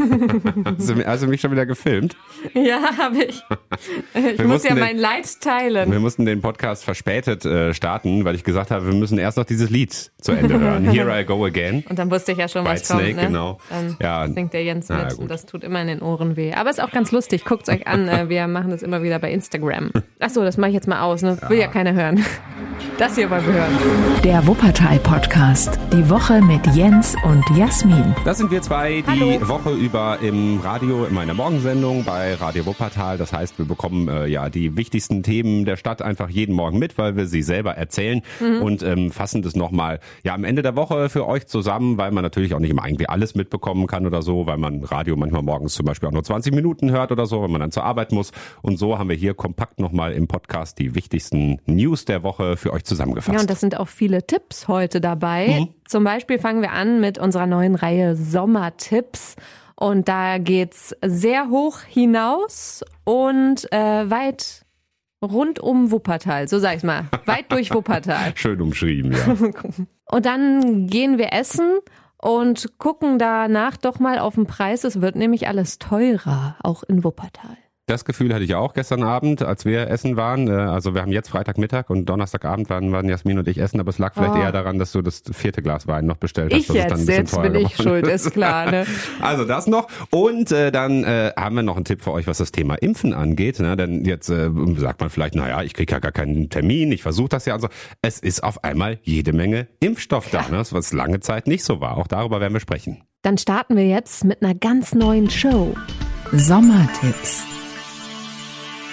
Hast du, mich schon wieder gefilmt? Ja, habe ich. Ich Wir muss ja mein Leid teilen. Wir mussten den Podcast verspätet äh, starten, weil ich gesagt habe, wir müssen erst noch dieses Lied zu Ende hören. Here I Go Again. Und dann wusste ich ja schon, was Whitesnake, kommt. Ne? genau. Dann Ja. singt der Jens mit ja, und das tut immer in den Ohren weh. Aber ist auch ganz lustig. Guckt's euch an. Äh, Wir machen das immer wieder bei Instagram. Ach so, das mache ich jetzt mal aus. Ne? Will ja keiner hören. Das hier wollen wir hören. Der Wuppertal-Podcast. Die Woche mit Jens und Jasmin. Das sind wir zwei die Woche über im Radio, in meiner Morgensendung bei Radio Wuppertal. Das heißt, wir bekommen äh, ja die wichtigsten Themen der Stadt einfach jeden Morgen mit, weil wir sie selber erzählen und ähm, fassen das nochmal ja am Ende der Woche für euch zusammen, weil man natürlich auch nicht immer irgendwie alles mitbekommen kann oder so, weil man Radio manchmal morgens zum Beispiel auch nur 20 Minuten hört oder so, wenn man dann zur Arbeit muss. Und so haben wir hier kompakt nochmal im Podcast die wichtigsten News der Woche für euch zusammengefasst. Ja, und das sind auch viele Tipps heute dabei. Zum Beispiel fangen wir an mit unserer neuen Reihe Sommertipps. Und da geht's sehr hoch hinaus und äh, weit rund um Wuppertal, so sag ich's mal. Weit durch Wuppertal. Schön umschrieben, ja. Und dann gehen wir essen und gucken danach doch mal auf den Preis. Es wird nämlich alles teurer, auch in Wuppertal. Das Gefühl hatte ich auch gestern Abend, als wir essen waren. Äh, Also wir haben jetzt Freitagmittag und Donnerstagabend waren, waren Jasmin und ich essen, aber es lag vielleicht Oh. eher daran, dass du das vierte Glas Wein noch bestellt hast. Ich dass es dann ein jetzt, bisschen jetzt bin ich schuld, ist klar. Ne? Also das noch. Und äh, dann äh, haben wir noch einen Tipp für euch, was das Thema Impfen angeht. Ne? Denn jetzt äh, sagt man vielleicht, naja, ich kriege ja gar keinen Termin, ich versuche das ja. Also es ist auf einmal jede Menge Impfstoff da, ne? was lange Zeit nicht so war. Auch darüber werden wir sprechen. Dann starten wir jetzt mit einer ganz neuen Show. Sommertipps.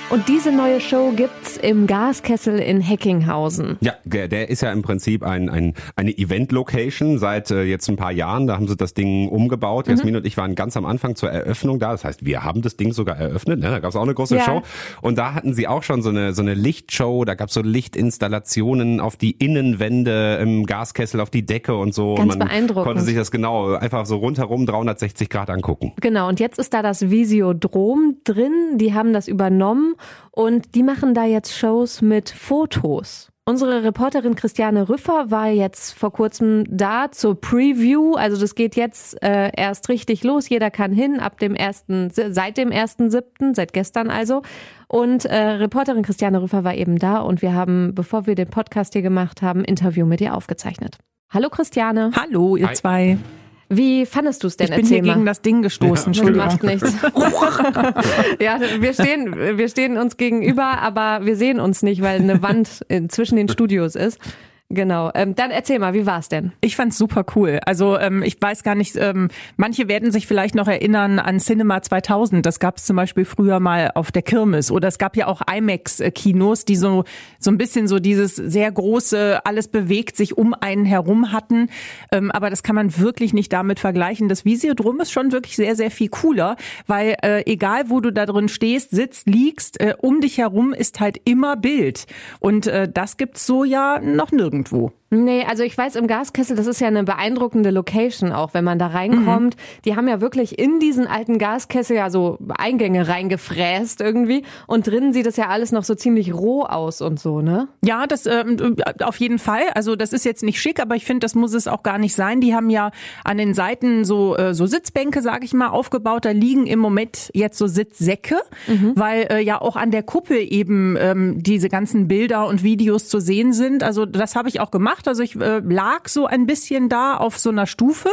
Und diese neue Show gibt's im Gaskessel in Heckinghausen. Ja, der ist ja im Prinzip ein, ein, eine Event-Location seit äh, jetzt ein paar Jahren. Da haben sie das Ding umgebaut. Jasmin und ich waren ganz am Anfang zur Eröffnung da. Das heißt, wir haben das Ding sogar eröffnet. Ne? Da gab es auch eine große Ja. Show. Und da hatten sie auch schon so eine, so eine Lichtshow. Da gab es so Lichtinstallationen auf die Innenwände im Gaskessel, auf die Decke und so. Ganz und man beeindruckend. konnte sich das genau einfach so rundherum 360 Grad angucken. Genau, und jetzt ist da das Visiodrom drin. Die haben das übernommen und die machen da jetzt Shows mit Fotos. Unsere Reporterin Christiane Rüffer war jetzt vor kurzem da zur Preview. Also das geht jetzt äh, erst richtig los. Jeder kann hin ab dem ersten, seit dem ersten siebten, seit gestern also. Und äh, Reporterin Christiane Rüffer war eben da und wir haben, bevor wir den Podcast hier gemacht haben, ein Interview mit ihr aufgezeichnet. Hallo Christiane, Hallo, ihr Hi. zwei. Wie fandest du es denn? Ich bin Erzähl hier mal. gegen das Ding gestoßen. Ja, macht nichts. ja, wir stehen, wir stehen uns gegenüber, aber wir sehen uns nicht, weil eine Wand in- zwischen den Studios ist. Genau. Ähm, dann erzähl mal, wie war's denn? Ich fand's super cool. Also ähm, ich weiß gar nicht, ähm, manche werden sich vielleicht noch erinnern an Cinema 2000. Das gab's zum Beispiel früher mal auf der Kirmes. Oder es gab ja auch IMAX-Kinos, die so so ein bisschen so dieses sehr große, alles bewegt sich um einen herum hatten. Ähm, aber das kann man wirklich nicht damit vergleichen. Das Visiodrom ist schon wirklich sehr, sehr viel cooler, weil äh, egal wo du da drin stehst, sitzt, liegst, äh, um dich herum ist halt immer Bild. Und äh, das gibt's so ja noch nirgendwo. Nee, also ich weiß, im Gaskessel, das ist ja eine beeindruckende Location auch, wenn man da reinkommt. Die haben ja wirklich in diesen alten Gaskessel ja so Eingänge reingefräst irgendwie. Und drinnen sieht das ja alles noch so ziemlich roh aus und so, ne? Ja, das ähm, auf jeden Fall. Also das ist jetzt nicht schick, aber ich finde, das muss es auch gar nicht sein. Die haben ja an den Seiten so äh, so Sitzbänke, sage ich mal, aufgebaut. Da liegen im Moment jetzt so Sitzsäcke, weil äh, ja auch an der Kuppel eben ähm, diese ganzen Bilder und Videos zu sehen sind. Also das habe ich auch gemacht. Also ich äh, lag so ein bisschen da auf so einer Stufe.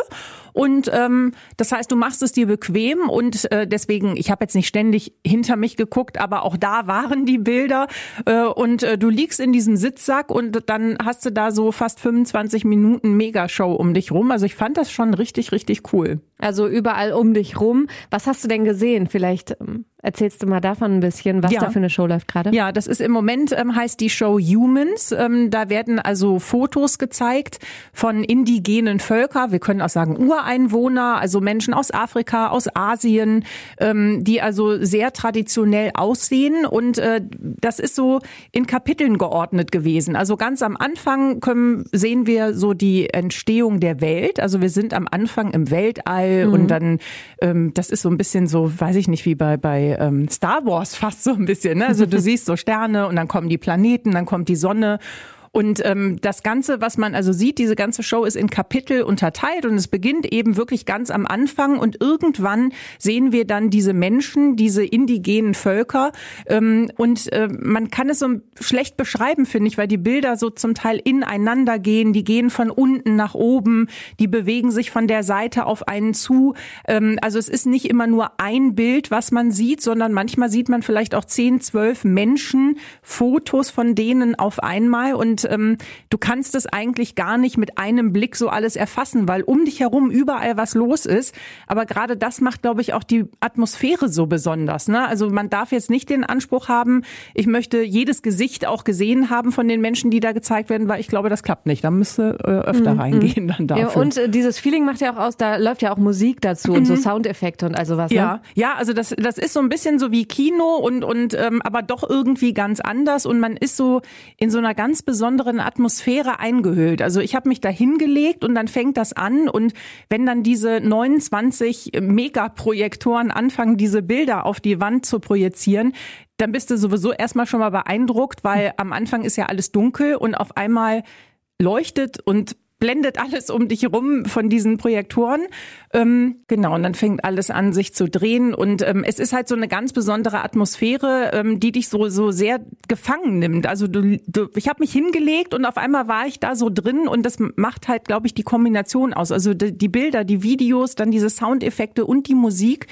Und ähm, das heißt, du machst es dir bequem und äh, deswegen, ich habe jetzt nicht ständig hinter mich geguckt, aber auch da waren die Bilder äh, und äh, du liegst in diesem Sitzsack und dann hast du da so fast 25 Minuten Megashow um dich rum. Also ich fand das schon richtig, richtig cool. Also überall um dich rum. Was hast du denn gesehen? Vielleicht ähm, erzählst du mal davon ein bisschen, was Ja. da für eine Show läuft gerade. Ja, das ist im Moment ähm, heißt die Show Humans. Ähm, da werden also Fotos gezeigt von indigenen Völker. Wir können auch sagen Ureinwohner, also Menschen aus Afrika, aus Asien, ähm, die also sehr traditionell aussehen. Und äh, das ist so in Kapiteln geordnet gewesen. Also ganz am Anfang können, sehen wir so die Entstehung der Welt. Also wir sind am Anfang im Weltall und dann, ähm, das ist so ein bisschen so, weiß ich nicht, wie bei, bei ähm, Star Wars fast so ein bisschen. Ne? Also du siehst so Sterne und dann kommen die Planeten, dann kommt die Sonne. Und ähm, das Ganze, was man also sieht, diese ganze Show ist in Kapitel unterteilt und es beginnt eben wirklich ganz am Anfang und irgendwann sehen wir dann diese Menschen, diese indigenen Völker. Ähm, und äh, man kann es so schlecht beschreiben, finde ich, weil die Bilder so zum Teil ineinander gehen, die gehen von unten nach oben, die bewegen sich von der Seite auf einen zu. Ähm, also es ist nicht immer nur ein Bild, was man sieht, sondern manchmal sieht man vielleicht auch zehn, zwölf Menschen, Fotos von denen auf einmal. Und ähm, du kannst es eigentlich gar nicht mit einem Blick so alles erfassen, weil um dich herum überall was los ist. Aber gerade das macht, glaube ich, auch die Atmosphäre so besonders. Ne? Also man darf jetzt nicht den Anspruch haben, ich möchte jedes Gesicht auch gesehen haben von den Menschen, die da gezeigt werden, weil ich glaube, das klappt nicht. Da müsste äh, öfter mhm. reingehen dann dafür. Ja, und äh, dieses Feeling macht ja auch aus, da läuft ja auch Musik dazu mhm. und so mhm. Soundeffekte und also was. Ne? Ja, ja, also das, das ist so ein bisschen so wie Kino und, und ähm, aber doch irgendwie ganz anders und man ist so in so einer ganz besonderen Atmosphäre eingehüllt. Also ich habe mich da hingelegt und dann fängt das an und wenn dann diese 29 Megaprojektoren anfangen, diese Bilder auf die Wand zu projizieren, dann bist du sowieso erstmal schon mal beeindruckt, weil am Anfang ist ja alles dunkel und auf einmal leuchtet und blendet alles um dich rum von diesen Projektoren. Ähm, genau, und dann fängt alles an, sich zu drehen. Und ähm, es ist halt so eine ganz besondere Atmosphäre, ähm, die dich so, so sehr gefangen nimmt. Also du, du ich habe mich hingelegt und auf einmal war ich da so drin und das macht halt, glaube ich, die Kombination aus. Also die, die Bilder, die Videos, dann diese Soundeffekte und die Musik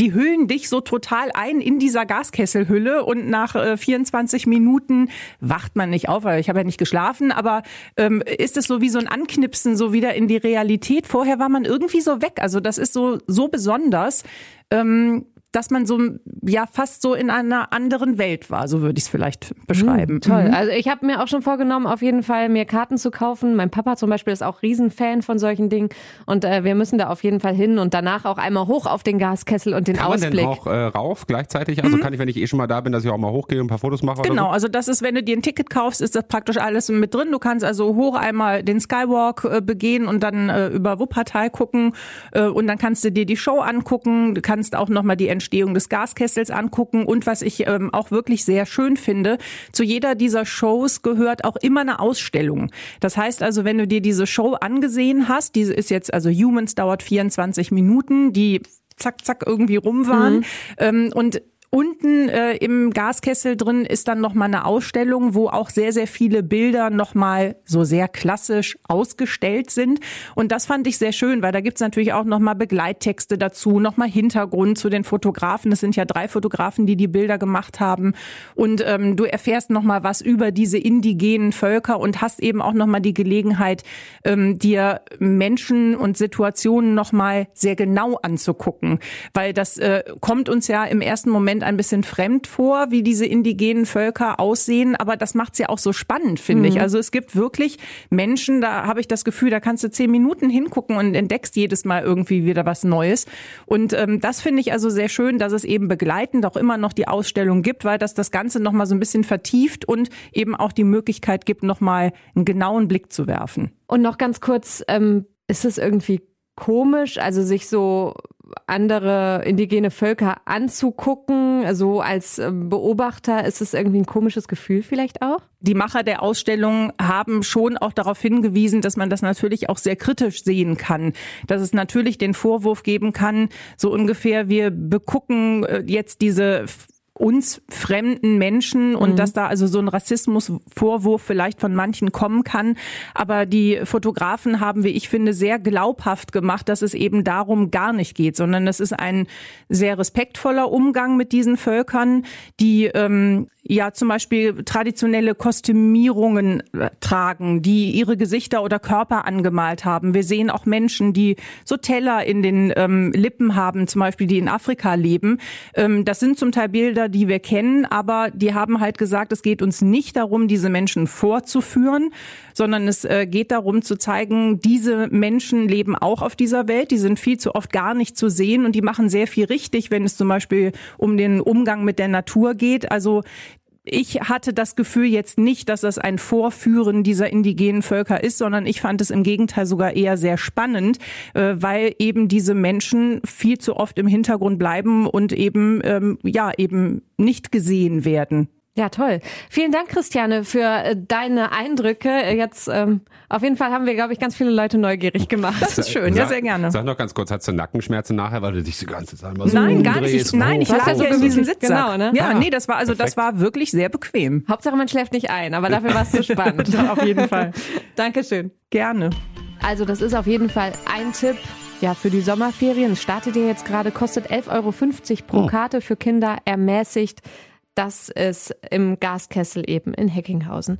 die hüllen dich so total ein in dieser Gaskesselhülle und nach äh, 24 Minuten wacht man nicht auf, weil ich habe ja nicht geschlafen, aber ähm, ist es so wie so ein Anknipsen so wieder in die Realität. Vorher war man irgendwie so weg. Also das ist so so besonders. Ähm, dass man so ja fast so in einer anderen Welt war, so würde ich es vielleicht beschreiben. Mhm, toll. Mhm. Also ich habe mir auch schon vorgenommen, auf jeden Fall mir Karten zu kaufen. Mein Papa zum Beispiel ist auch Riesenfan von solchen Dingen und äh, wir müssen da auf jeden Fall hin und danach auch einmal hoch auf den Gaskessel und den kann Ausblick. Kann man denn auch äh, rauf gleichzeitig? Also mhm. kann ich, wenn ich eh schon mal da bin, dass ich auch mal hochgehe und ein paar Fotos mache? Genau, so? also das ist, wenn du dir ein Ticket kaufst, ist das praktisch alles mit drin. Du kannst also hoch einmal den Skywalk äh, begehen und dann äh, über Wuppertal gucken äh, und dann kannst du dir die Show angucken. Du kannst auch nochmal die Entstehung des Gaskessels angucken und was ich ähm, auch wirklich sehr schön finde, zu jeder dieser Shows gehört auch immer eine Ausstellung. Das heißt also, wenn du dir diese Show angesehen hast, diese ist jetzt also Humans dauert 24 Minuten, die zack, zack irgendwie rum waren. Mhm. Ähm, und Unten äh, im Gaskessel drin ist dann nochmal eine Ausstellung, wo auch sehr, sehr viele Bilder nochmal so sehr klassisch ausgestellt sind. Und das fand ich sehr schön, weil da gibt's natürlich auch nochmal Begleittexte dazu, nochmal Hintergrund zu den Fotografen. Das sind ja drei Fotografen, die die Bilder gemacht haben. Und ähm, du erfährst nochmal was über diese indigenen Völker und hast eben auch nochmal die Gelegenheit, ähm, dir Menschen und Situationen nochmal sehr genau anzugucken. Weil das äh, kommt uns ja im ersten Moment Moment ein bisschen fremd vor, wie diese indigenen Völker aussehen, aber das macht es ja auch so spannend, finde mhm. ich. Also es gibt wirklich Menschen, da habe ich das Gefühl, da kannst du zehn Minuten hingucken und entdeckst jedes Mal irgendwie wieder was Neues. Und ähm, das finde ich also sehr schön, dass es eben begleitend auch immer noch die Ausstellung gibt, weil das das Ganze nochmal so ein bisschen vertieft und eben auch die Möglichkeit gibt, nochmal einen genauen Blick zu werfen. Und noch ganz kurz, ähm, ist es irgendwie komisch, also sich so andere indigene Völker anzugucken, so als ähm, Beobachter, ist es irgendwie ein komisches Gefühl vielleicht auch? Die Macher der Ausstellung haben schon auch darauf hingewiesen, dass man das natürlich auch sehr kritisch sehen kann, dass es natürlich den Vorwurf geben kann, so ungefähr, wir begucken äh, jetzt diese uns fremden Menschen und mhm. dass da also so ein Rassismusvorwurf vielleicht von manchen kommen kann. Aber die Fotografen haben, wie ich finde, sehr glaubhaft gemacht, dass es eben darum gar nicht geht, sondern es ist ein sehr respektvoller Umgang mit diesen Völkern, die ähm, ja zum Beispiel traditionelle Kostümierungen äh, tragen, die ihre Gesichter oder Körper angemalt haben. Wir sehen auch Menschen, die so Teller in den ähm, Lippen haben, zum Beispiel, die in Afrika leben. Ähm, das sind zum Teil Bilder, die wir kennen, aber die haben halt gesagt, es geht uns nicht darum, diese Menschen vorzuführen, sondern es äh, geht darum zu zeigen, diese Menschen leben auch auf dieser Welt, die sind viel zu oft gar nicht zu sehen und die machen sehr viel richtig, wenn es zum Beispiel um den Umgang mit der Natur geht. Also ich hatte das Gefühl jetzt nicht, dass das ein Vorführen dieser indigenen Völker ist, sondern ich fand es im Gegenteil sogar eher sehr spannend, äh, weil eben diese Menschen viel zu oft im Hintergrund bleiben und eben, ähm, ja, eben nicht gesehen werden. Ja, toll. Vielen Dank, Christiane, für äh, deine Eindrücke. Jetzt ähm, auf jeden Fall haben wir, glaube ich, ganz viele Leute neugierig gemacht. Das ist schön, ja, sehr gerne. Sag noch ganz kurz, hast du Nackenschmerzen nachher, weil du dich die ganze Zeit mal so Nein, gar nicht. Ich, nein, ich lag ja so in diesem Sitzsack. genau, ne? Ja, Ah, nee, das war also das perfekt. war wirklich sehr bequem. Hauptsache, man schläft nicht ein, aber dafür war es zu spannend. Auf jeden Fall. Dankeschön. Gerne. Also das ist auf jeden Fall ein Tipp. Ja, für die Sommerferien startet ihr jetzt gerade, kostet 11,50 Euro pro Karte für Kinder, ermäßigt. Das ist im Gaskessel eben in Heckinghausen.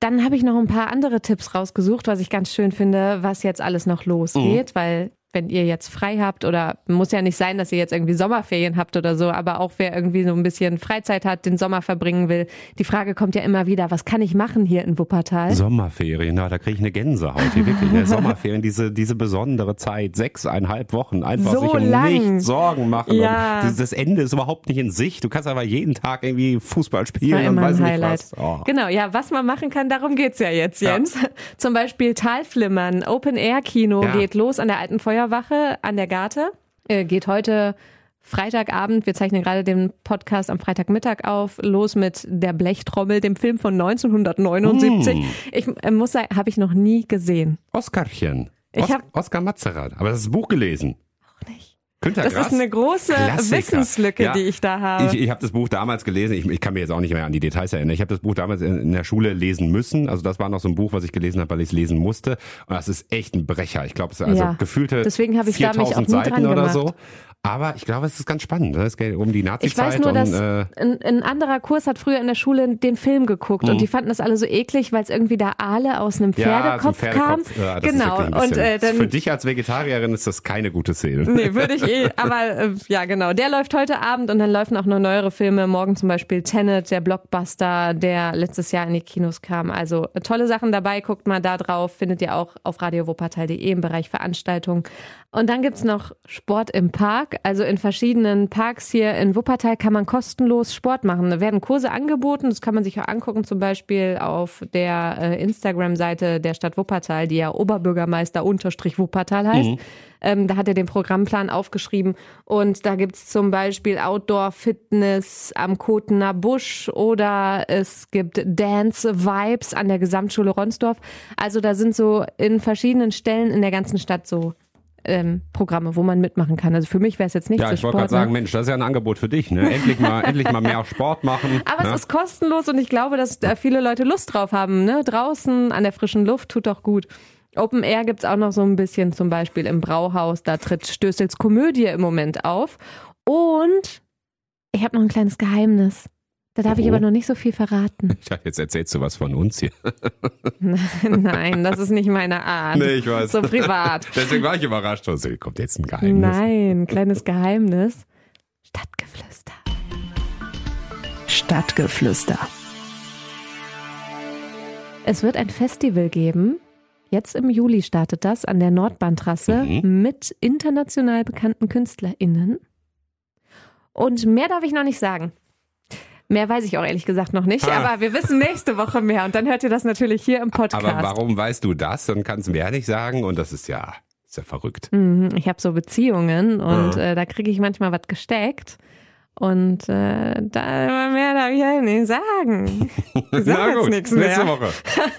Dann habe ich noch ein paar andere Tipps rausgesucht, was ich ganz schön finde, was jetzt alles noch losgeht, weil wenn ihr jetzt frei habt oder muss ja nicht sein, dass ihr jetzt irgendwie Sommerferien habt oder so, aber auch wer irgendwie so ein bisschen Freizeit hat, den Sommer verbringen will. Die Frage kommt ja immer wieder, was kann ich machen hier in Wuppertal? Sommerferien, na, da kriege ich eine Gänsehaut hier wirklich. Ne? Sommerferien, diese, diese besondere Zeit, sechseinhalb Wochen, einfach So sich um lang. nichts Sorgen machen. Ja. Das, Ende ist überhaupt nicht in Sicht. Du kannst aber jeden Tag irgendwie Fußball spielen und weiß nicht was. Oh. Genau, ja, was man machen kann, darum geht's ja jetzt, Ja. Jens. Zum Beispiel Talflimmern, Open-Air-Kino Ja. geht los an der alten Feuerwache an der Garte. Äh, geht heute Freitagabend, wir zeichnen gerade den Podcast am Freitagmittag auf, los mit Der Blechtrommel, dem Film von 1979. Hm. Ich äh, muss sagen, habe ich noch nie gesehen. Oskarchen. Ich Os hab- Oskar Matzerath. Aber das ist das Buch gelesen. Günter Das Grass. ist eine große Klassiker. Wissenslücke, Ja. die ich da habe. Ich, ich habe das Buch damals gelesen, ich, ich kann mir jetzt auch nicht mehr an die Details erinnern. Ich habe das Buch damals in, in der Schule lesen müssen. Also das war noch so ein Buch, was ich gelesen habe, weil ich es lesen musste. Und das ist echt ein Brecher. Ich glaube, es ist also Ja. gefühlte Deswegen habe ich da mich auch 4000 Seiten oder so. Aber ich glaube, es ist ganz spannend. ne? Es geht um die Ich Nazi-Zeit weiß nur, und dass äh, ein, ein anderer Kurs hat früher in der Schule den Film geguckt und die fanden das alle so eklig, weil es irgendwie da Aale aus einem Mhm. ja, so ein Pferdekopf, kam. Pferdekopf. Ja, das genau. ein und äh, dann für dich als Vegetarierin ist das keine gute Szene. Nee, würde ich eh. Aber äh, ja, genau. Der läuft heute Abend und dann laufen auch noch neuere Filme. Morgen zum Beispiel Tenet, der Blockbuster, der letztes Jahr in die Kinos kam. Also äh, tolle Sachen dabei. Guckt mal da drauf. Findet ihr auch auf radiowuppertal.de im Bereich Veranstaltungen. Und dann gibt's noch Sport im Park. Also in verschiedenen Parks hier in Wuppertal kann man kostenlos Sport machen. Da werden Kurse angeboten. Das kann man sich auch angucken, zum Beispiel auf der äh, Instagram-Seite der Stadt Wuppertal, die ja Oberbürgermeister unterstrich Wuppertal heißt. Ähm, da hat er den Programmplan aufgeschrieben. Und da gibt's zum Beispiel Outdoor-Fitness am Kotener Busch oder es gibt Dance-Vibes an der Gesamtschule Ronsdorf. Also da sind so in verschiedenen Stellen in der ganzen Stadt so ähm, Programme, wo man mitmachen kann. Also für mich wäre es jetzt nicht Ja, so ich wollte gerade sagen, ne? Mensch, das ist ja ein Angebot für dich. Ne? Endlich mal, endlich mal mehr Sport machen. Aber ne? es ist kostenlos und ich glaube, dass da viele Leute Lust drauf haben. Ne? Draußen an der frischen Luft tut doch gut. Open Air gibt's auch noch so ein bisschen, zum Beispiel im Brauhaus. Da tritt Stößels Komödie im Moment auf. Und ich habe noch ein kleines Geheimnis. Da darf ich Oh. aber noch nicht so viel verraten. Ich dachte, jetzt erzählst du was von uns hier. Nein, das ist nicht meine Art. Nee, ich weiß. So privat. Deswegen war ich überrascht. Also, kommt jetzt ein Geheimnis. Nein, kleines Geheimnis. Stadtgeflüster. Stadtgeflüster. Es wird ein Festival geben. Jetzt im Juli startet das an der Nordbahntrasse Mhm. mit international bekannten KünstlerInnen. Und mehr darf ich noch nicht sagen. Mehr weiß ich auch ehrlich gesagt noch nicht, Ah. aber wir wissen nächste Woche mehr und dann hört ihr das natürlich hier im Podcast. Aber warum weißt du das und kannst mir nicht sagen? Und das ist ja, ist ja verrückt. Mhm, Ich habe so Beziehungen und äh, da kriege ich manchmal was gesteckt. Und äh, da mehr darf ich ja nicht sagen. Ich sag jetzt nichts nächste mehr. Woche.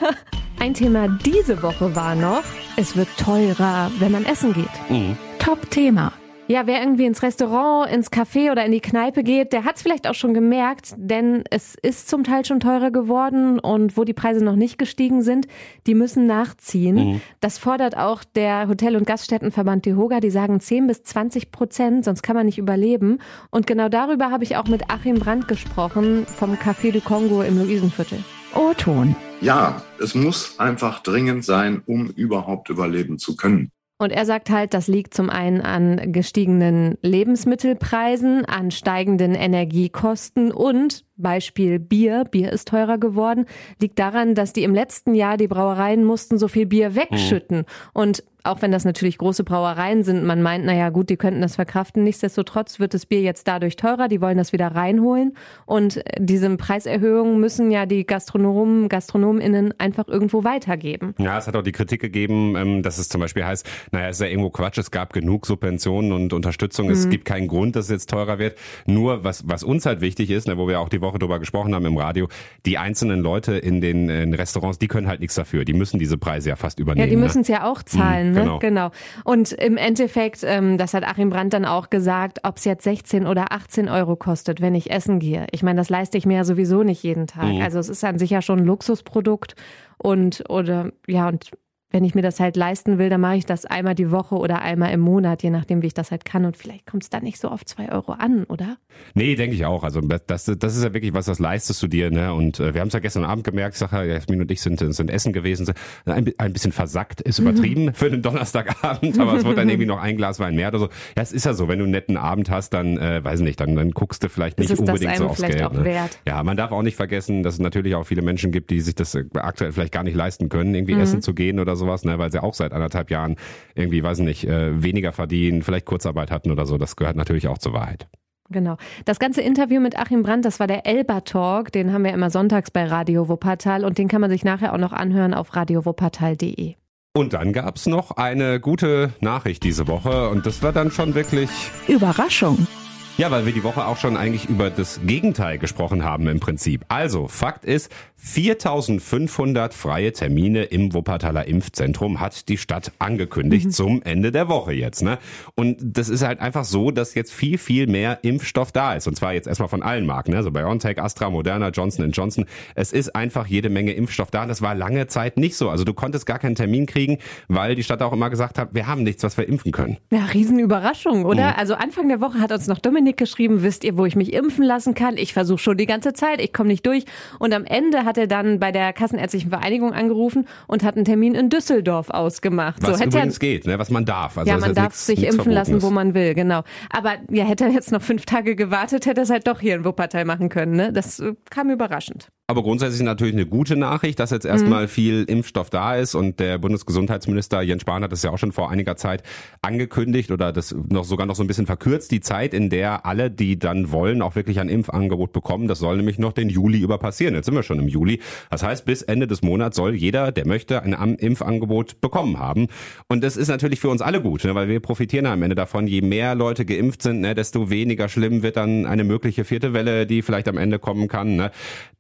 Ein Thema diese Woche war noch, es wird teurer, wenn man essen geht. Mhm. Top-Thema. Ja, wer irgendwie ins Restaurant, ins Café oder in die Kneipe geht, der hat es vielleicht auch schon gemerkt, denn es ist zum Teil schon teurer geworden und wo die Preise noch nicht gestiegen sind, die müssen nachziehen. Das fordert auch der Hotel- und Gaststättenverband DEHOGA, die sagen 10 bis 20 Prozent, sonst kann man nicht überleben. Und genau darüber habe ich auch mit Achim Brandt gesprochen vom Café du Kongo im Luisenviertel. O-Ton. Ja, es muss einfach dringend sein, um überhaupt überleben zu können. Und er sagt halt, das liegt zum einen an gestiegenen Lebensmittelpreisen, an steigenden Energiekosten und Beispiel Bier, Bier ist teurer geworden, liegt daran, dass die im letzten Jahr die Brauereien mussten so viel Bier wegschütten. Und auch wenn das natürlich große Brauereien sind, man meint, naja gut, die könnten das verkraften. Nichtsdestotrotz wird das Bier jetzt dadurch teurer, die wollen das wieder reinholen. Und diese Preiserhöhungen müssen ja die Gastronomen, GastronomInnen einfach irgendwo weitergeben. Ja, es hat auch die Kritik gegeben, ähm, dass es zum Beispiel heißt, naja, es ist ja irgendwo Quatsch, es gab genug Subventionen und Unterstützung, Mhm. es gibt keinen Grund, dass es jetzt teurer wird. Nur, was, was uns halt wichtig ist, ne, wo wir auch die Woche drüber gesprochen haben im Radio, die einzelnen Leute in den, in Restaurants, die können halt nichts dafür. Die müssen diese Preise ja fast übernehmen. Ja, die müssen ne? es ja auch zahlen, Mhm, ne? genau. Genau. Und im Endeffekt, ähm, das hat Achim Brandt dann auch gesagt, ob es jetzt 16 oder 18 Euro kostet, wenn ich essen gehe. Ich meine, das leiste ich mir ja sowieso nicht jeden Tag. Mhm. Also es ist an sich ja schon ein Luxusprodukt und oder ja und wenn ich mir das halt leisten will, dann mache ich das einmal die Woche oder einmal im Monat, je nachdem, wie ich das halt kann. Und vielleicht kommt es dann nicht so auf zwei Euro an, oder? Nee, denke ich auch. Also das, das ist ja wirklich was, das leistest du dir. Ne? Und äh, wir haben es ja gestern Abend gemerkt, ich ja, Jasmin und ich sind, sind essen gewesen, ein, ein bisschen versackt, ist übertrieben für einen Donnerstagabend, aber es wird dann irgendwie noch ein Glas Wein mehr oder so. Ja, es ist ja so, wenn du einen netten Abend hast, dann, äh, weiß nicht, dann, dann guckst du vielleicht nicht unbedingt so aufs Geld. ne? Ja, man darf auch nicht vergessen, dass es natürlich auch viele Menschen gibt, die sich das äh, aktuell vielleicht gar nicht leisten können, Mhm. irgendwie essen zu gehen oder sowas, ne? weil sie auch seit anderthalb Jahren irgendwie, weiß nicht, äh, weniger verdienen, vielleicht Kurzarbeit hatten oder so. Das gehört natürlich auch zur Wahrheit. Genau. Das ganze Interview mit Achim Brandt, das war der Elba Talk, den haben wir immer sonntags bei Radio Wuppertal und den kann man sich nachher auch noch anhören auf radiowuppertal.de. Und dann gab's noch eine gute Nachricht diese Woche und das war dann schon wirklich, Überraschung. Ja, weil wir die Woche auch schon eigentlich über das Gegenteil gesprochen haben im Prinzip. Also, Fakt ist, 4500 freie Termine im Wuppertaler Impfzentrum hat die Stadt angekündigt zum Ende der Woche jetzt. Ne? Und das ist halt einfach so, dass jetzt viel, viel mehr Impfstoff da ist. Und zwar jetzt erstmal von allen Marken. Ne? Also BioNTech, Astra, Moderna, Johnson Johnson. Es ist einfach jede Menge Impfstoff da. Das war lange Zeit nicht so. Also du konntest gar keinen Termin kriegen, weil die Stadt auch immer gesagt hat, wir haben nichts, was wir impfen können. Ja, Riesenüberraschung, oder? Mhm. Also Anfang der Woche hat uns noch Dominik geschrieben, wisst ihr, wo ich mich impfen lassen kann? Ich versuche schon die ganze Zeit, ich komme nicht durch. Und am Ende hat er dann bei der Kassenärztlichen Vereinigung angerufen und hat einen Termin in Düsseldorf ausgemacht. Was er- übrigens geht, ne? was man darf. Also ja, man darf nichts- sich nichts impfen lassen, wo man will, genau. Aber ja, hätte er jetzt noch fünf Tage gewartet, hätte er es halt doch hier in Wuppertal machen können. Ne? Das äh, kam überraschend. Aber grundsätzlich natürlich eine gute Nachricht, dass jetzt erstmal viel Impfstoff da ist und der Bundesgesundheitsminister Jens Spahn hat das ja auch schon vor einiger Zeit angekündigt oder das noch sogar noch so ein bisschen verkürzt, die Zeit, in der alle, die dann wollen, auch wirklich ein Impfangebot bekommen. Das soll nämlich noch den Juli über passieren. Jetzt sind wir schon im Juli. Das heißt, bis Ende des Monats soll jeder, der möchte, ein Impfangebot bekommen haben. Und das ist natürlich für uns alle gut, ne, weil wir profitieren am Ende davon. Je mehr Leute geimpft sind, ne, desto weniger schlimm wird dann eine mögliche vierte Welle, die vielleicht am Ende kommen kann. Ne.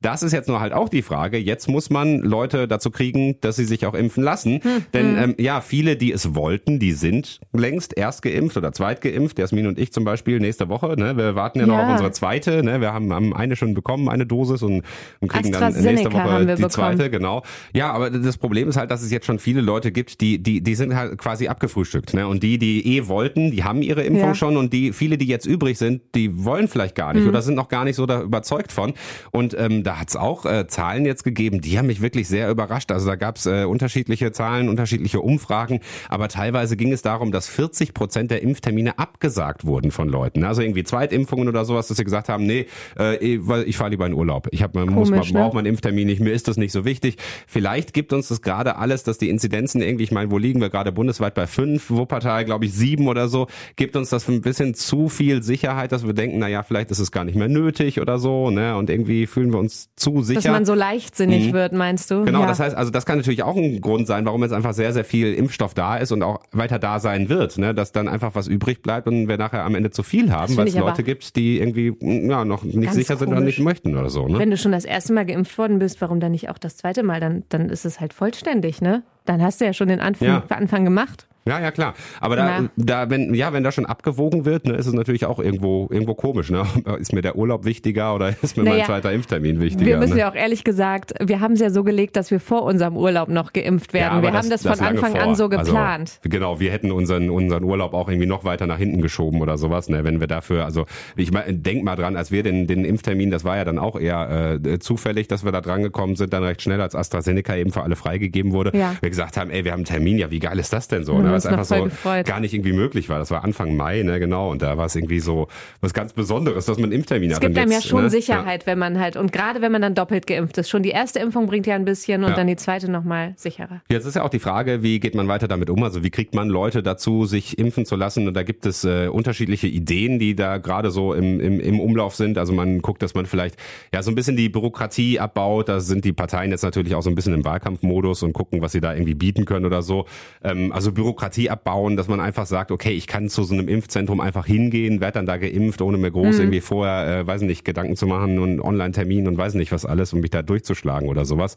Das ist jetzt nur halt auch die Frage. Jetzt muss man Leute dazu kriegen, dass sie sich auch impfen lassen. Denn ähm, ja, viele, die es wollten, die sind längst erst geimpft oder zweit geimpft. Jasmin und ich zum Beispiel nächste Woche. Ne? Wir warten ja, noch Ja. auf unsere zweite. Ne? Wir haben, haben eine schon bekommen, eine Dosis und, und kriegen dann nächste Woche die bekommen. zweite. Genau. Ja, aber das Problem ist halt, dass es jetzt schon viele Leute gibt, die die die sind halt quasi abgefrühstückt. Ne? Und die, die eh wollten, die haben ihre Impfung Ja. schon und die viele, die jetzt übrig sind, die wollen vielleicht gar Mhm. nicht oder sind noch gar nicht so da überzeugt von. Und ähm, da hat's auch äh, Zahlen jetzt gegeben, die haben mich wirklich sehr überrascht. Also da gab's äh, unterschiedliche Zahlen, unterschiedliche Umfragen, aber teilweise ging es darum, dass 40 Prozent der Impftermine abgesagt wurden von Leuten. Also irgendwie Zweitimpfungen oder sowas, dass sie gesagt haben, nee, äh, ich fahre lieber in Urlaub. Ich habe muss mal Komisch, ne? brauche meinen Impftermin nicht, mir ist das nicht so wichtig. Vielleicht gibt uns das gerade alles, dass die Inzidenzen irgendwie, ich meine, wo liegen wir gerade bundesweit bei fünf, Wuppertal glaube ich sieben oder so, gibt uns das ein bisschen zu viel Sicherheit, dass wir denken, na ja, vielleicht ist es gar nicht mehr nötig oder so, ne? Und irgendwie fühlen wir uns zu sicher. Dass man so leichtsinnig Mhm. wird, meinst du? Genau, ja. das heißt, also das kann natürlich auch ein Grund sein, warum jetzt einfach sehr, sehr viel Impfstoff da ist und auch weiter da sein wird, ne? dass dann einfach was übrig bleibt und wir nachher am Ende zu viel haben, weil es Leute gibt, die irgendwie mm, ja, noch nicht sicher sind oder komisch. nicht möchten oder so. Ne? Wenn du schon das erste Mal geimpft worden bist, warum dann nicht auch das zweite Mal? Dann, dann ist es halt vollständig, ne? Dann hast du ja schon den Anfang, Ja. Anfang gemacht. Ja, ja, klar. Aber da, da, wenn, ja, wenn da schon abgewogen wird, ne, ist es natürlich auch irgendwo, irgendwo komisch, ne? Ist mir der Urlaub wichtiger oder ist mir mein Naja, zweiter Impftermin wichtiger? Wir müssen ne? ja auch ehrlich gesagt, wir haben es ja so gelegt, dass wir vor unserem Urlaub noch geimpft werden. aber wir haben das, von lange Anfang vor. an so Also, geplant. genau, wir hätten unseren, unseren Urlaub auch irgendwie noch weiter nach hinten geschoben oder sowas, ne, wenn wir dafür, also ich mein, denk mal dran, als wir den, den Impftermin, das war ja dann auch eher äh, zufällig, dass wir da dran gekommen sind, dann recht schnell, als AstraZeneca eben für alle freigegeben wurde. Ja. Wir gesagt haben, ey, wir haben einen Termin, ja, wie geil ist das denn so? haben ne? Was noch einfach so gefreut. gar nicht irgendwie möglich war. Das war Anfang Mai, ne, genau, und da war es irgendwie so was ganz Besonderes, dass man einen Impftermin Es hat. gibt Und einem ja jetzt, schon ne, Sicherheit, wenn man halt, und gerade wenn man dann doppelt geimpft ist. Schon die erste Impfung bringt ja ein bisschen und Ja. dann die zweite nochmal sicherer. Jetzt ist ja auch die Frage, wie geht man weiter damit um? Also wie kriegt man Leute dazu, sich impfen zu lassen? Und da gibt es äh, unterschiedliche Ideen, die da gerade so im, im, im Umlauf sind. Also man guckt, dass man vielleicht ja so ein bisschen die Bürokratie abbaut. Da sind die Parteien jetzt natürlich auch so ein bisschen im Wahlkampfmodus und gucken, was sie da irgendwie bieten können oder so. Ähm, also Bürokratie abbauen, dass man einfach sagt, okay, ich kann zu so einem Impfzentrum einfach hingehen, werde dann da geimpft, ohne mir groß irgendwie vorher, äh, weiß nicht, Gedanken zu machen und Online-Termin und weiß nicht was alles, um mich da durchzuschlagen oder sowas.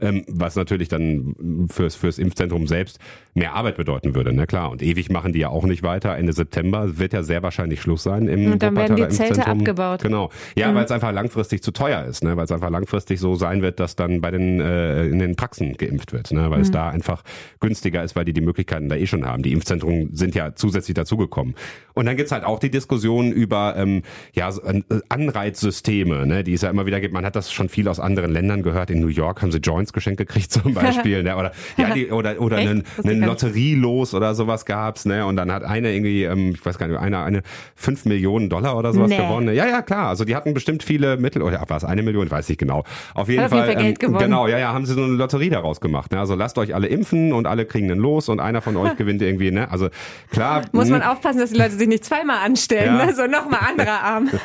Ähm, was natürlich dann fürs, fürs Impfzentrum selbst mehr Arbeit bedeuten würde, ne klar. Und ewig machen die ja auch nicht weiter. Ende September wird ja sehr wahrscheinlich Schluss sein im Und dann werden die Zelte Impfzentrum. abgebaut. Genau. Ja, weil es einfach langfristig zu teuer ist, ne? weil es einfach langfristig so sein wird, dass dann bei den äh, in den Praxen geimpft wird, ne? weil es da einfach günstiger ist, weil die die Möglichkeiten da eh schon haben. Die Impfzentren sind ja zusätzlich dazugekommen. Und dann gibt's halt auch die Diskussion über ähm, ja, äh, Anreizsysteme, ne? die es ja immer wieder gibt. Man hat das schon viel aus anderen Ländern gehört. In New York haben sie Joints geschenkt gekriegt zum Beispiel. ne? Oder ja, die, oder oder einen, einen. Lotterielos oder sowas gab's, ne? Und dann hat eine irgendwie, ähm, ich weiß gar nicht, eine eine fünf Millionen Dollar oder sowas Nee. gewonnen. Ja, ja, klar. Also die hatten bestimmt viele Mittel, oder war es eine Million, weiß ich genau. Auf jeden Hat auf jeden Fall, ähm, Fall genau, ja, ja, haben sie so eine Lotterie daraus gemacht. Ne? Also lasst euch alle impfen und alle kriegen einen Los und einer von euch gewinnt irgendwie, ne? Also klar. Muss man aufpassen, dass die Leute sich nicht zweimal anstellen, Ja. ne? so nochmal anderer Arm.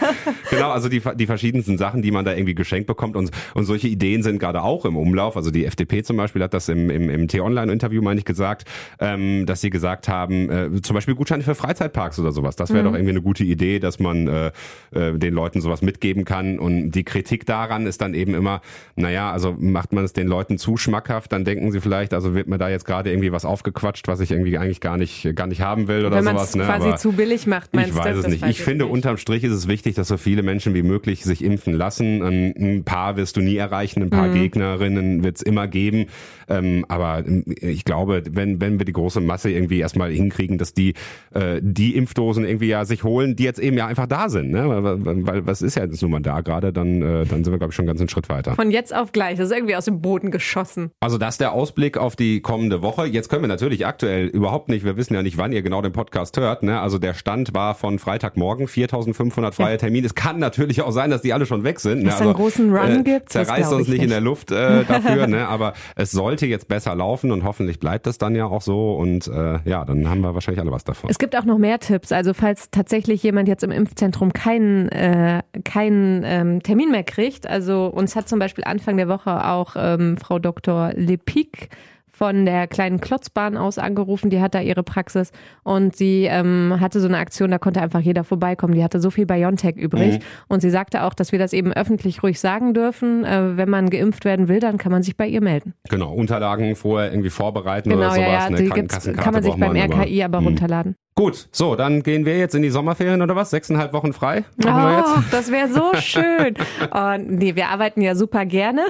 Genau, also die, die verschiedensten Sachen, die man da irgendwie geschenkt bekommt und, und solche Ideen sind gerade auch im Umlauf. Also die FDP zum Beispiel hat das im, im, im T-Online-Interview, meine ich, gesagt, ähm, dass sie gesagt haben, äh, zum Beispiel Gutscheine für Freizeitparks oder sowas. Das wäre doch irgendwie eine gute Idee, dass man äh, äh, den Leuten sowas mitgeben kann. Und die Kritik daran ist dann eben immer, naja, also macht man es den Leuten zu schmackhaft, dann denken sie vielleicht, also wird mir da jetzt gerade irgendwie was aufgequatscht, was ich irgendwie eigentlich gar nicht, gar nicht haben will oder Wenn man sowas. es Ne? quasi Aber- zu billig macht, meinst ich du? weiß es Das nicht. weiß Ich finde, nicht. unterm Strich ist es wichtig, dass so viele Menschen wie möglich sich impfen lassen. Ein, ein paar wirst du nie erreichen, ein Mhm. paar Gegnerinnen wird es immer geben. Ähm, aber ähm, ich glaube, wenn, wenn wir die große Masse irgendwie erstmal hinkriegen, dass die äh, die Impfdosen irgendwie ja sich holen, die jetzt eben ja einfach da sind. Ne? Weil, weil, weil was ist ja jetzt nun mal da gerade, dann, äh, dann sind wir, glaube ich, schon ganz einen Schritt weiter. Von jetzt auf gleich. Das ist irgendwie aus dem Boden geschossen. Also das ist der Ausblick auf die kommende Woche. Jetzt können wir natürlich aktuell überhaupt nicht, wir wissen ja nicht, wann ihr genau den Podcast hört. Ne? Also der Stand war von Freitagmorgen, 4500 freie Termine. Es kann natürlich auch sein, dass die alle schon weg sind. Ne? Dass es einen also, großen Run gibt, das Zerreißt uns ich nicht in der Luft äh, dafür. ne? Aber es sollte jetzt besser laufen und hoffentlich bleibt es dann ja auch so. Und äh, ja, dann haben wir wahrscheinlich alle was davon. Es gibt auch noch mehr Tipps. Also falls tatsächlich jemand jetzt im Impfzentrum keinen, äh, keinen ähm, Termin mehr kriegt. Also uns hat zum Beispiel Anfang der Woche auch ähm, Frau Dr. Lepik von der kleinen Klotzbahn aus angerufen, die hat da ihre Praxis und sie ähm, hatte so eine Aktion, da konnte einfach jeder vorbeikommen. Die hatte so viel Biontech übrig Mhm. und sie sagte auch, dass wir das eben öffentlich ruhig sagen dürfen. Äh, wenn man geimpft werden will, dann kann man sich bei ihr melden. Genau, Unterlagen vorher irgendwie vorbereiten Genau, oder sowas. ja, ja, ne? die kann man sich beim aber- RKI aber Hm. runterladen. Gut, so, dann gehen wir jetzt in die Sommerferien oder was? Sechseinhalb Wochen frei? Oh, das wäre so schön. Oh, nee, wir arbeiten ja super gerne.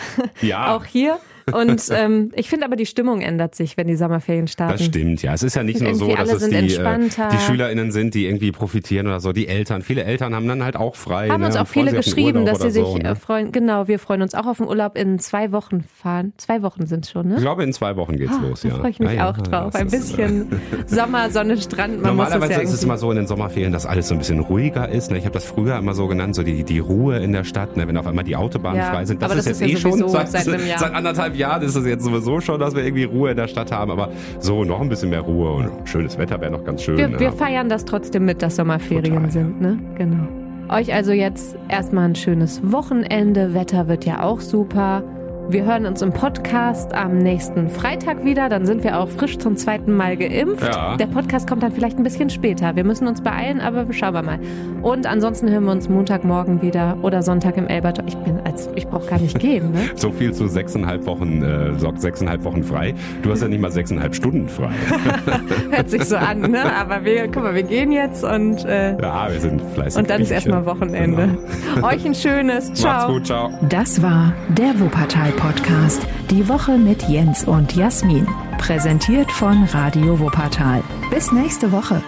Ja. Auch hier. Und ähm, ich finde aber, die Stimmung ändert sich, wenn die Sommerferien starten. Das stimmt, ja. Es ist ja nicht nur so, dass es die, äh, die SchülerInnen sind, die irgendwie profitieren oder so. Die Eltern, viele Eltern haben dann halt auch frei. Haben ne, uns auch viele geschrieben, dass sie sich so, ne? äh, freuen. Genau, wir freuen uns auch auf den Urlaub in zwei Wochen fahren. Zwei Wochen sind schon, Ich ne? glaube, in zwei Wochen geht's los, Da ja. freue ich mich Ja, auch drauf. Ein ist, bisschen Sommer, Sonne, Strand. Man muss das Normalerweise ja ist es immer so in den Sommerferien, dass alles so ein bisschen ruhiger ist. Ne? Ich habe das früher immer so genannt, so die, die Ruhe in der Stadt, ne? wenn auf einmal die Autobahnen Ja, frei sind. Das ist das jetzt ist ja eh schon seit, seit seit anderthalb Jahren ist es jetzt sowieso schon, dass wir irgendwie Ruhe in der Stadt haben. Aber so noch ein bisschen mehr Ruhe und schönes Wetter wäre noch ganz schön. Wir, ne? wir feiern das trotzdem mit, dass Sommerferien Total. sind, ne? Genau. Euch also jetzt erstmal ein schönes Wochenende. Wetter wird ja auch super. Wir hören uns im Podcast am nächsten Freitag wieder. Dann sind wir auch frisch zum zweiten Mal geimpft. Ja. Der Podcast kommt dann vielleicht ein bisschen später. Wir müssen uns beeilen, aber schauen wir mal. Und ansonsten hören wir uns Montagmorgen wieder oder Sonntag im Elbertor. Ich bin als, ich brauche gar nicht gehen, ne? So viel zu sechseinhalb Wochen, äh, so- sechseinhalb Wochen frei. Du hast ja nicht mal sechseinhalb Stunden frei. Hört sich so an, ne? Aber wir, guck mal, wir gehen jetzt und, äh, Ja, wir sind fleißig. und dann ist erstmal Wochenende. Genau. Euch ein schönes. Ciao. Macht's gut, ciao. Das war der Wuppertal-Podcast. Die Woche mit Jens und Jasmin. Präsentiert von Radio Wuppertal. Bis nächste Woche.